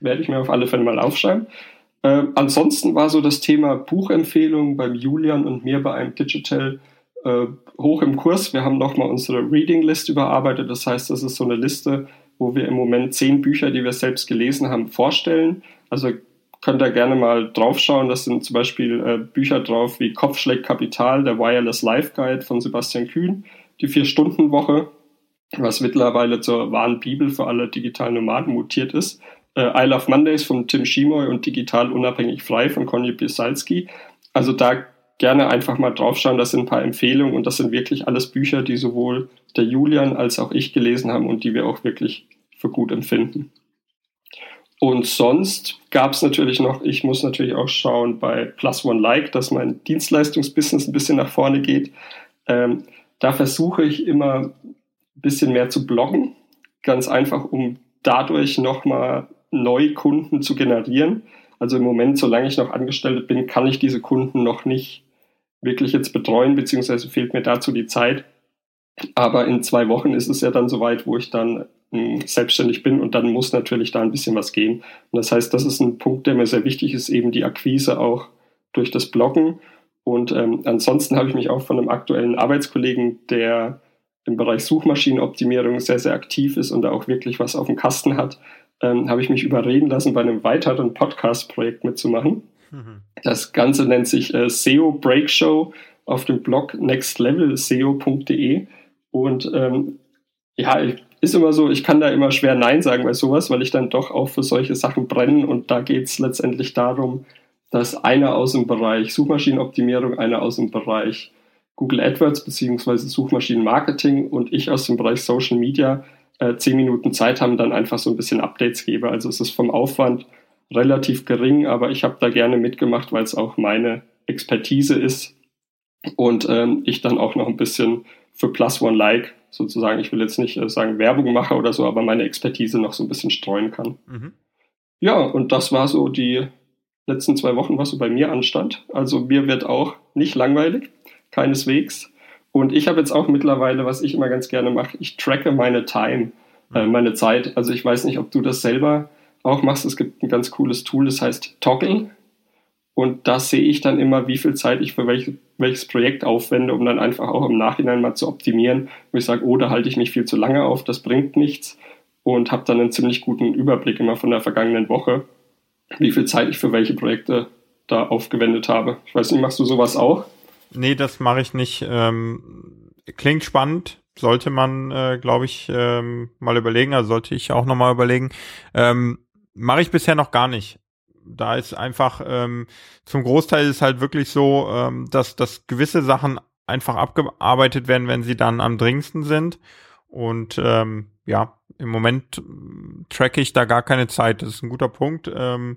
werde ich mir auf alle Fälle mal aufschreiben. Äh, ansonsten war so das Thema Buchempfehlung beim Julian und mir bei einem Digital äh, hoch im Kurs. Wir haben nochmal unsere Reading List überarbeitet. Das heißt, das ist so eine Liste, wo wir im Moment zehn Bücher, die wir selbst gelesen haben, vorstellen. Also könnt ihr gerne mal draufschauen. Das sind zum Beispiel äh, Bücher drauf wie Kopfschläg Kapital, der Wireless Life Guide von Sebastian Kühn, die Vier-Stunden-Woche, was mittlerweile zur wahren Bibel für alle digitalen Nomaden mutiert ist äh, I Love Mondays von Tim Schimoy und Digital Unabhängig Frei von Konji Piesalski. Also da gerne einfach mal draufschauen, das sind ein paar Empfehlungen und das sind wirklich alles Bücher, die sowohl der Julian als auch ich gelesen haben und die wir auch wirklich für gut empfinden. Und sonst gab es natürlich noch, ich muss natürlich auch schauen bei Plus One Like, dass mein Dienstleistungsbusiness ein bisschen nach vorne geht. Ähm, da versuche ich immer ein bisschen mehr zu bloggen, ganz einfach, um dadurch nochmal Neukunden zu generieren. Also im Moment, solange ich noch angestellt bin, kann ich diese Kunden noch nicht wirklich jetzt betreuen, beziehungsweise fehlt mir dazu die Zeit. Aber in zwei Wochen ist es ja dann soweit, wo ich dann hm, selbstständig bin und dann muss natürlich da ein bisschen was gehen. Und das heißt, das ist ein Punkt, der mir sehr wichtig ist, eben die Akquise auch durch das Bloggen. Und ähm, ansonsten habe ich mich auch von einem aktuellen Arbeitskollegen, der im Bereich Suchmaschinenoptimierung sehr, sehr aktiv ist und da auch wirklich was auf dem Kasten hat, ähm, habe ich mich überreden lassen, bei einem weiteren Podcast-Projekt mitzumachen. Mhm. Das Ganze nennt sich äh, SEO Break Show auf dem Blog nextlevelseo.de. Und ähm, ja, ist immer so, ich kann da immer schwer Nein sagen bei sowas, weil ich dann doch auch für solche Sachen brenne. Und da geht es letztendlich darum, dass einer aus dem Bereich Suchmaschinenoptimierung, einer aus dem Bereich Google AdWords beziehungsweise Suchmaschinenmarketing und ich aus dem Bereich Social Media äh, zehn Minuten Zeit haben, dann einfach so ein bisschen Updates gebe. Also es ist vom Aufwand relativ gering, aber ich habe da gerne mitgemacht, weil es auch meine Expertise ist und ähm, ich dann auch noch ein bisschen für Plus One Like sozusagen, ich will jetzt nicht äh, sagen Werbung mache oder so, aber meine Expertise noch so ein bisschen streuen kann. Mhm. Ja, und das war so die letzten zwei Wochen, was so bei mir anstand. Also mir wird auch nicht langweilig, keineswegs. Und ich habe jetzt auch mittlerweile, was ich immer ganz gerne mache, ich tracke meine Time, äh, mhm. meine Zeit. Also ich weiß nicht, ob du das selber auch machst. Es gibt ein ganz cooles Tool, das heißt Toggle. Und da sehe ich dann immer, wie viel Zeit ich für welches, welches Projekt aufwende, um dann einfach auch im Nachhinein mal zu optimieren. Wo ich sage, oh, da halte ich mich viel zu lange auf, das bringt nichts. Und habe dann einen ziemlich guten Überblick immer von der vergangenen Woche, wie viel Zeit ich für welche Projekte da aufgewendet habe. Ich weiß nicht, machst du sowas auch? Nee, das mache ich nicht. Ähm, klingt spannend. sollte man, äh, glaube ich, ähm, mal überlegen, also sollte ich auch nochmal überlegen. Ähm, Mache ich bisher noch gar nicht. Da ist einfach, ähm, zum Großteil ist halt wirklich so, ähm, dass, dass gewisse Sachen einfach abgearbeitet werden, wenn sie dann am dringendsten sind. Und ähm, ja, im Moment äh, tracke ich da gar keine Zeit. Das ist ein guter Punkt. Ähm,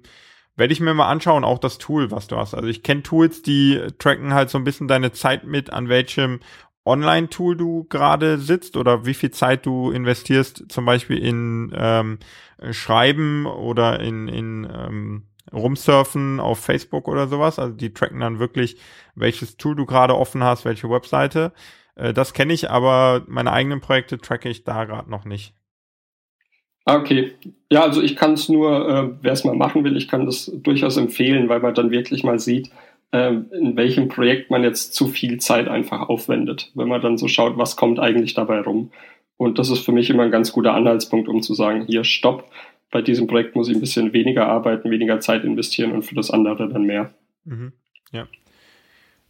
werde ich mir mal anschauen, auch das Tool, was du hast. Also ich kenne Tools, die tracken halt so ein bisschen deine Zeit mit, an welchem Online-Tool du gerade sitzt oder wie viel Zeit du investierst, zum Beispiel in ähm, Schreiben oder in, in ähm, Rumsurfen auf Facebook oder sowas. Also die tracken dann wirklich, welches Tool du gerade offen hast, welche Webseite. Äh, das kenne ich, aber meine eigenen Projekte tracke ich da gerade noch nicht. Ah, okay. Ja, also ich kann es nur, äh, wer es mal machen will, ich kann das durchaus empfehlen, weil man dann wirklich mal sieht, äh, in welchem Projekt man jetzt zu viel Zeit einfach aufwendet. Wenn man dann so schaut, was kommt eigentlich dabei rum. Und das ist für mich immer ein ganz guter Anhaltspunkt, um zu sagen, hier, stopp, bei diesem Projekt muss ich ein bisschen weniger arbeiten, weniger Zeit investieren und für das andere dann mehr. Mhm. Ja.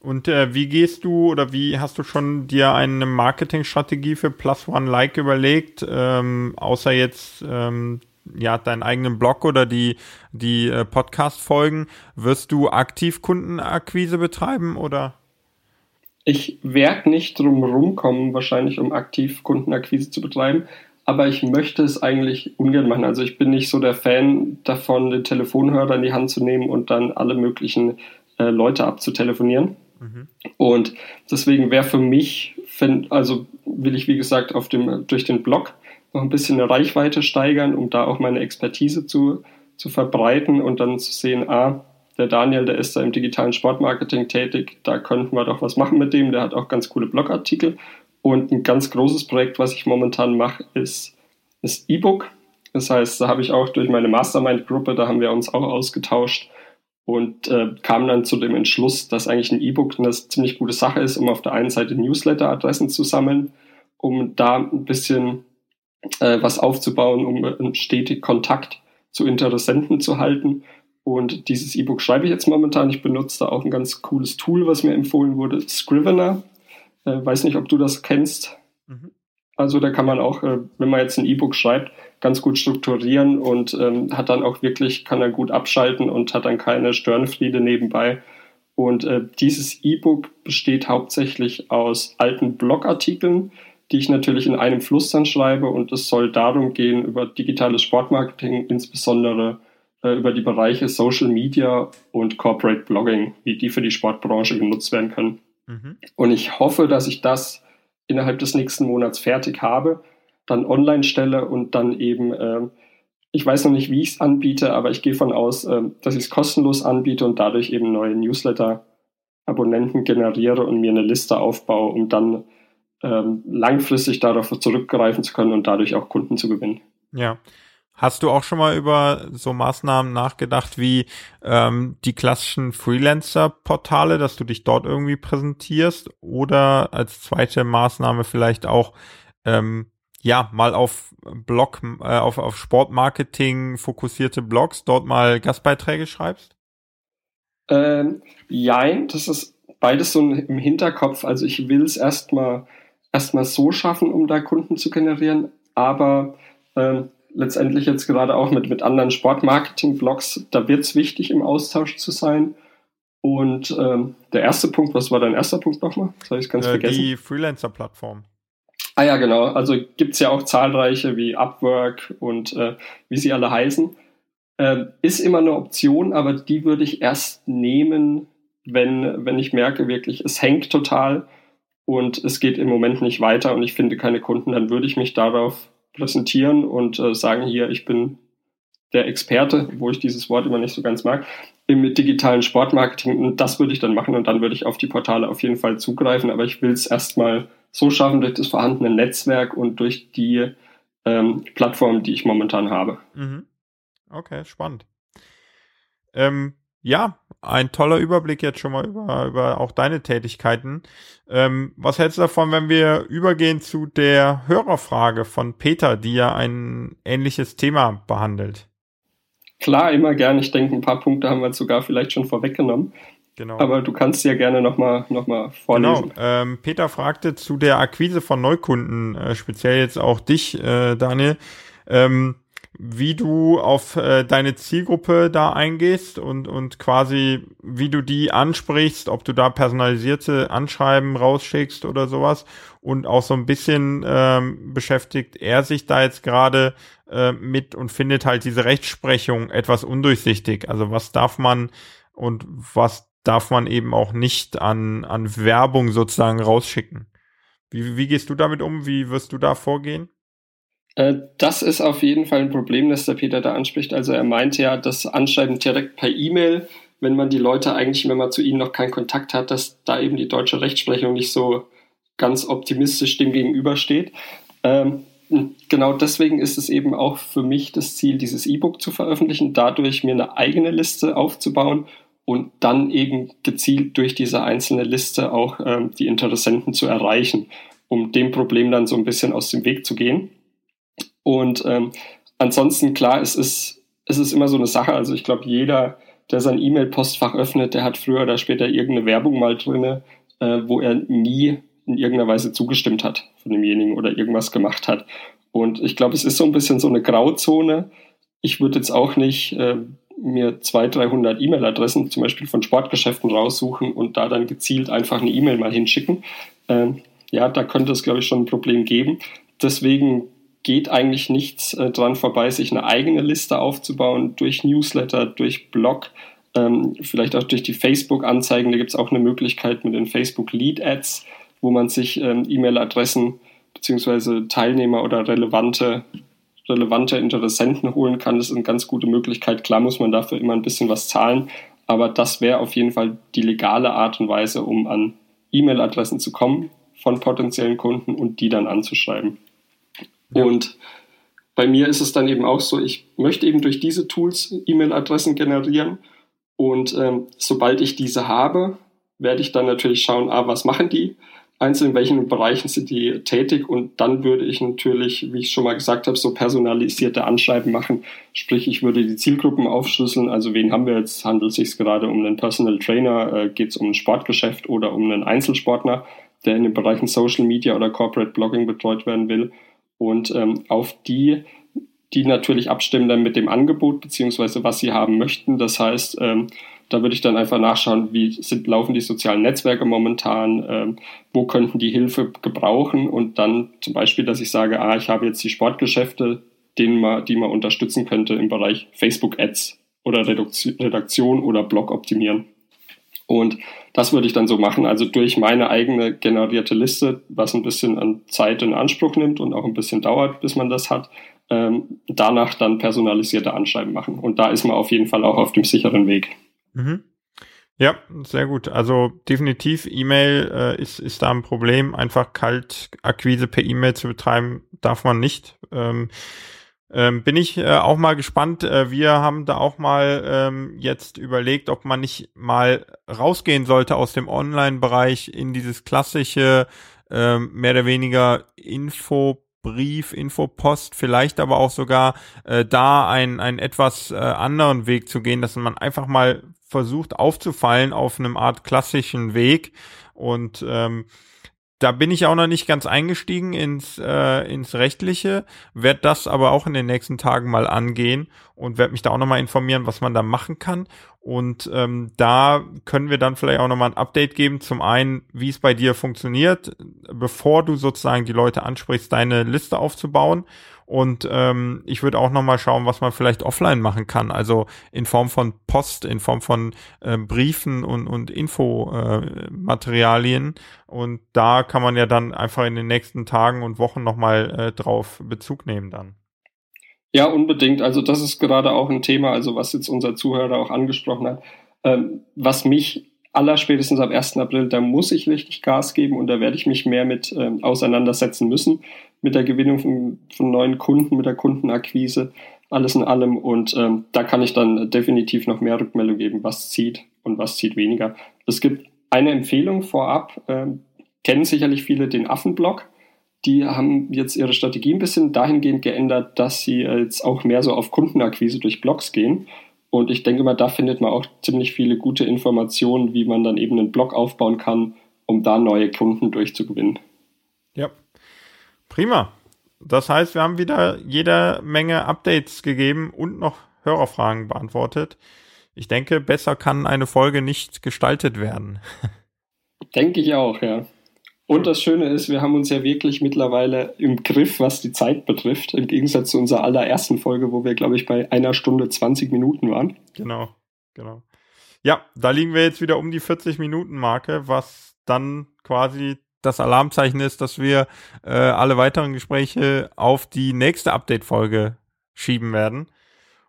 Und äh, wie gehst du oder wie hast du schon dir eine Marketingstrategie für Plus One Like überlegt, ähm, außer jetzt ähm, ja deinen eigenen Blog oder die die äh, Podcast Folgen, wirst du aktiv Kundenakquise betreiben oder? Ich werde nicht drum rumkommen, wahrscheinlich um aktiv Kundenakquise zu betreiben, aber ich möchte es eigentlich ungern machen. Also ich bin nicht so der Fan davon, den Telefonhörer in die Hand zu nehmen und dann alle möglichen äh, Leute abzutelefonieren. Und deswegen wäre für mich, wenn, also will ich wie gesagt auf dem, durch den Blog noch ein bisschen eine Reichweite steigern, um da auch meine Expertise zu, zu verbreiten und dann zu sehen, ah, der Daniel, der ist da im digitalen Sportmarketing tätig, da könnten wir doch was machen mit dem, der hat auch ganz coole Blogartikel. Und ein ganz großes Projekt, was ich momentan mache, ist das E-Book. Das heißt, da habe ich auch durch meine Mastermind-Gruppe, da haben wir uns auch ausgetauscht, und äh, kam dann zu dem Entschluss, dass eigentlich ein E-Book eine ziemlich gute Sache ist, um auf der einen Seite Newsletter-Adressen zu sammeln, um da ein bisschen äh, was aufzubauen, um stetig Kontakt zu Interessenten zu halten. Und dieses E-Book schreibe ich jetzt momentan. Ich benutze da auch ein ganz cooles Tool, was mir empfohlen wurde, Scrivener. Äh, weiß nicht, ob du das kennst. Mhm. Also da kann man auch, äh, wenn man jetzt ein E-Book schreibt, ganz gut strukturieren und ähm, hat dann auch wirklich, kann er gut abschalten und hat dann keine Störenfriede nebenbei. Und äh, dieses E-Book besteht hauptsächlich aus alten Blogartikeln, die ich natürlich in einem Fluss dann schreibe und es soll darum gehen, über digitales Sportmarketing, insbesondere äh, über die Bereiche Social Media und Corporate Blogging, wie die für die Sportbranche genutzt werden können. Mhm. Und ich hoffe, dass ich das innerhalb des nächsten Monats fertig habe dann online stelle und dann eben, äh, ich weiß noch nicht, wie ich es anbiete, aber ich gehe von aus, äh, dass ich es kostenlos anbiete und dadurch eben neue Newsletter-Abonnenten generiere und mir eine Liste aufbaue, um dann ähm, langfristig darauf zurückgreifen zu können und dadurch auch Kunden zu gewinnen. Ja. Hast du auch schon mal über so Maßnahmen nachgedacht wie ähm, die klassischen Freelancer-Portale, dass du dich dort irgendwie präsentierst oder als zweite Maßnahme vielleicht auch ähm, ja, mal auf Blog, äh, auf, auf Sportmarketing fokussierte Blogs dort mal Gastbeiträge schreibst? Ähm, jein, das ist beides so im Hinterkopf. Also ich will es erstmal erstmal so schaffen, um da Kunden zu generieren, aber ähm, letztendlich jetzt gerade auch mit, mit anderen Sportmarketing-Blogs, da wird es wichtig, im Austausch zu sein. Und ähm, der erste Punkt, was war dein erster Punkt nochmal? Das habe ich ganz äh, vergessen. Die Freelancer-Plattform. Ah ja, genau. Also gibt's ja auch zahlreiche wie Upwork und äh, wie sie alle heißen. Äh, ist immer eine Option, aber die würde ich erst nehmen, wenn, wenn ich merke wirklich, es hängt total und es geht im Moment nicht weiter und ich finde keine Kunden, dann würde ich mich darauf präsentieren und äh, sagen, hier, ich bin der Experte, wo ich dieses Wort immer nicht so ganz mag, im digitalen Sportmarketing. Und das würde ich dann machen und dann würde ich auf die Portale auf jeden Fall zugreifen, aber ich will es erstmal so schaffen durch das vorhandene Netzwerk und durch die ähm, Plattform, die ich momentan habe. Mhm. Okay, spannend. Ähm, ja, ein toller Überblick jetzt schon mal über, über auch deine Tätigkeiten. Ähm, was hältst du davon, wenn wir übergehen zu der Hörerfrage von Peter, die ja ein ähnliches Thema behandelt? Klar, immer gern. Ich denke, ein paar Punkte haben wir sogar vielleicht schon vorweggenommen. Genau. Aber du kannst ja gerne nochmal noch mal vorlesen. Genau. Ähm, Peter fragte zu der Akquise von Neukunden, äh, speziell jetzt auch dich, äh, Daniel. Ähm, wie du auf äh, deine Zielgruppe da eingehst und, und quasi wie du die ansprichst, ob du da personalisierte Anschreiben rausschickst oder sowas. Und auch so ein bisschen ähm, beschäftigt er sich da jetzt gerade äh, mit und findet halt diese Rechtsprechung etwas undurchsichtig. Also was darf man und was darf man eben auch nicht an, an Werbung sozusagen rausschicken. Wie, wie gehst du damit um? Wie wirst du da vorgehen? Äh, das ist auf jeden Fall ein Problem, das der Peter da anspricht. Also er meinte ja, das Anschreiben direkt per E-Mail, wenn man die Leute eigentlich, wenn man zu ihnen noch keinen Kontakt hat, dass da eben die deutsche Rechtsprechung nicht so ganz optimistisch dem gegenübersteht. Ähm, genau deswegen ist es eben auch für mich das Ziel, dieses E-Book zu veröffentlichen, dadurch mir eine eigene Liste aufzubauen und dann eben gezielt durch diese einzelne Liste auch ähm, die Interessenten zu erreichen, um dem Problem dann so ein bisschen aus dem Weg zu gehen. Und ähm, ansonsten, klar, es ist, es ist immer so eine Sache. Also ich glaube, jeder, der sein E-Mail-Postfach öffnet, der hat früher oder später irgendeine Werbung mal drinne, äh, wo er nie in irgendeiner Weise zugestimmt hat von demjenigen oder irgendwas gemacht hat. Und ich glaube, es ist so ein bisschen so eine Grauzone. Ich würde jetzt auch nicht äh, mir 200, 300 E-Mail-Adressen zum Beispiel von Sportgeschäften raussuchen und da dann gezielt einfach eine E-Mail mal hinschicken. Ähm, ja, da könnte es, glaube ich, schon ein Problem geben. Deswegen geht eigentlich nichts äh, dran vorbei, sich eine eigene Liste aufzubauen durch Newsletter, durch Blog, ähm, vielleicht auch durch die Facebook-Anzeigen. Da gibt es auch eine Möglichkeit mit den Facebook Lead Ads, wo man sich ähm, E-Mail-Adressen beziehungsweise Teilnehmer oder relevante, relevante Interessenten holen kann. Das ist eine ganz gute Möglichkeit. Klar muss man dafür immer ein bisschen was zahlen, aber das wäre auf jeden Fall die legale Art und Weise, um an E-Mail-Adressen zu kommen von potenziellen Kunden und die dann anzuschreiben. Und bei mir ist es dann eben auch so, ich möchte eben durch diese Tools E-Mail-Adressen generieren und ähm, sobald ich diese habe, werde ich dann natürlich schauen, ah, was machen die? Einzeln in welchen Bereichen sind die tätig und dann würde ich natürlich, wie ich schon mal gesagt habe, so personalisierte Anschreiben machen. Sprich, ich würde die Zielgruppen aufschlüsseln. Also wen haben wir jetzt? Handelt es sich gerade um einen Personal Trainer? Äh, Geht es um ein Sportgeschäft oder um einen Einzelsportler, der in den Bereichen Social Media oder Corporate Blogging betreut werden will? Und ähm, auf die, die natürlich abstimmen dann mit dem Angebot beziehungsweise was sie haben möchten. Das heißt, ähm, da würde ich dann einfach nachschauen, wie sind, laufen die sozialen Netzwerke momentan, ähm, wo könnten die Hilfe gebrauchen und dann zum Beispiel, dass ich sage, ah, ich habe jetzt die Sportgeschäfte, denen man, die man unterstützen könnte im Bereich Facebook Ads oder Redaktion oder Blog optimieren. Und das würde ich dann so machen, also durch meine eigene generierte Liste, was ein bisschen an Zeit in Anspruch nimmt und auch ein bisschen dauert, bis man das hat, ähm, danach dann personalisierte Anschreiben machen. Und da ist man auf jeden Fall auch auf dem sicheren Weg. Mhm. Ja, sehr gut. Also definitiv E-Mail äh, ist, ist da ein Problem. Einfach Kaltakquise per E-Mail zu betreiben, darf man nicht. Ähm, ähm, bin ich äh, auch mal gespannt. Äh, wir haben da auch mal ähm, jetzt überlegt, ob man nicht mal rausgehen sollte aus dem Online-Bereich in dieses klassische, ähm, mehr oder weniger Infobrief, Infopost, vielleicht aber auch sogar äh, da einen, einen etwas äh, anderen Weg zu gehen, dass man einfach mal versucht aufzufallen auf einem Art klassischen Weg und ähm, da bin ich auch noch nicht ganz eingestiegen ins, äh, ins Rechtliche, werde das aber auch in den nächsten Tagen mal angehen und werde mich da auch nochmal informieren, was man da machen kann. Und ähm, da können wir dann vielleicht auch nochmal ein Update geben. Zum einen, wie es bei dir funktioniert, bevor du sozusagen die Leute ansprichst, deine Liste aufzubauen und ähm, ich würde auch nochmal schauen, was man vielleicht offline machen kann. Also in Form von Post, in Form von äh, Briefen und, und Infomaterialien. Und da kann man ja dann einfach in den nächsten Tagen und Wochen nochmal äh, drauf Bezug nehmen dann. Ja, unbedingt. Also das ist gerade auch ein Thema, also was jetzt unser Zuhörer auch angesprochen hat, ähm, was mich allerspätestens am 1. April, da muss ich richtig Gas geben und da werde ich mich mehr mit ähm, auseinandersetzen müssen, mit der Gewinnung von, von, neuen Kunden, mit der Kundenakquise, alles in allem. Und ähm, da kann ich dann definitiv noch mehr Rückmeldung geben, was zieht und was zieht weniger. Es gibt eine Empfehlung vorab, ähm, kennen sicherlich viele den Affenblog. Die haben jetzt ihre Strategie ein bisschen dahingehend geändert, dass sie jetzt auch mehr so auf Kundenakquise durch Blogs gehen Und ich denke mal, da findet man auch ziemlich viele gute Informationen, wie man dann eben einen Blog aufbauen kann, um da neue Kunden durchzugewinnen. Ja, prima. Das heißt, wir haben wieder jede Menge Updates gegeben und noch Hörerfragen beantwortet. Ich denke, besser kann eine Folge nicht gestaltet werden. Denke ich auch, ja. Und das Schöne ist, wir haben uns ja wirklich mittlerweile im Griff, was die Zeit betrifft, im Gegensatz zu unserer allerersten Folge, wo wir, glaube ich, bei einer Stunde 20 Minuten waren. Genau, genau. Ja, da liegen wir jetzt wieder um die 40 Minuten Marke, was dann quasi das Alarmzeichen ist, dass wir äh, alle weiteren Gespräche auf die nächste Update-Folge schieben werden.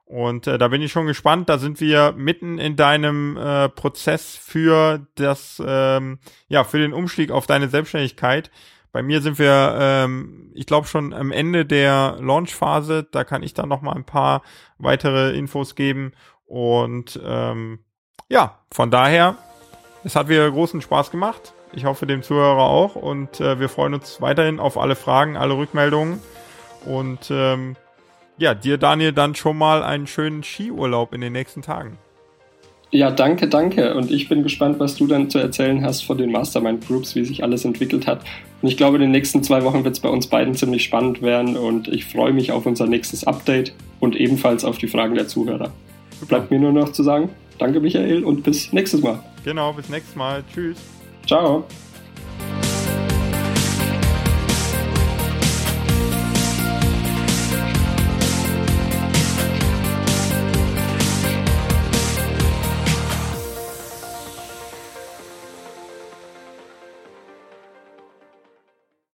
Und äh, da bin ich schon gespannt. Da sind wir mitten in deinem äh, Prozess für das, ähm, ja, für den Umstieg auf deine Selbstständigkeit. Bei mir sind wir, ähm, ich glaube schon am Ende der Launchphase. Da kann ich dann noch mal ein paar weitere Infos geben. Und ähm, ja, von daher, es hat wieder großen Spaß gemacht. Ich hoffe dem Zuhörer auch. Und äh, wir freuen uns weiterhin auf alle Fragen, alle Rückmeldungen. Und ähm, ja, dir, Daniel, dann schon mal einen schönen Skiurlaub in den nächsten Tagen. Ja, danke, danke. Und ich bin gespannt, was du dann zu erzählen hast von den Mastermind Groups, wie sich alles entwickelt hat. Und ich glaube, in den nächsten zwei Wochen wird es bei uns beiden ziemlich spannend werden und ich freue mich auf unser nächstes Update und ebenfalls auf die Fragen der Zuhörer. Bleibt mir nur noch zu sagen, danke Michael und bis nächstes Mal. Genau, bis nächstes Mal. Tschüss. Ciao.